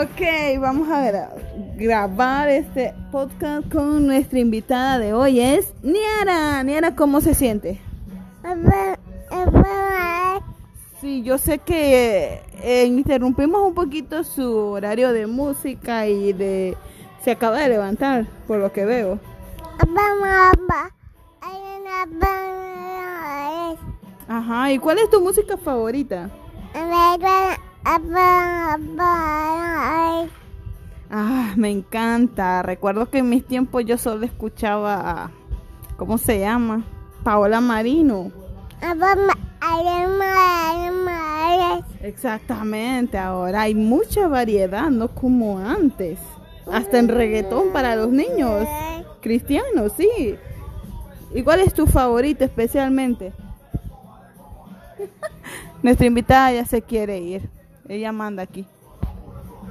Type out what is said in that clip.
Ok, vamos a gra- grabar este podcast con nuestra invitada de hoy es Niara. Niara, ¿cómo se siente? Sí, yo sé que eh, interrumpimos un poquito su horario de música y de se acaba de levantar, por lo que veo. Ajá, ¿y cuál es tu música favorita? Me encanta. Recuerdo que en mis tiempos yo solo escuchaba, a- ¿cómo se llama? Paola Marino. Exactamente, ahora hay mucha variedad, no como antes. Hasta en reggaetón para los niños. Cristianos, sí. ¿Y cuál es tu favorito especialmente? Nuestra invitada ya se quiere ir. Ella manda aquí.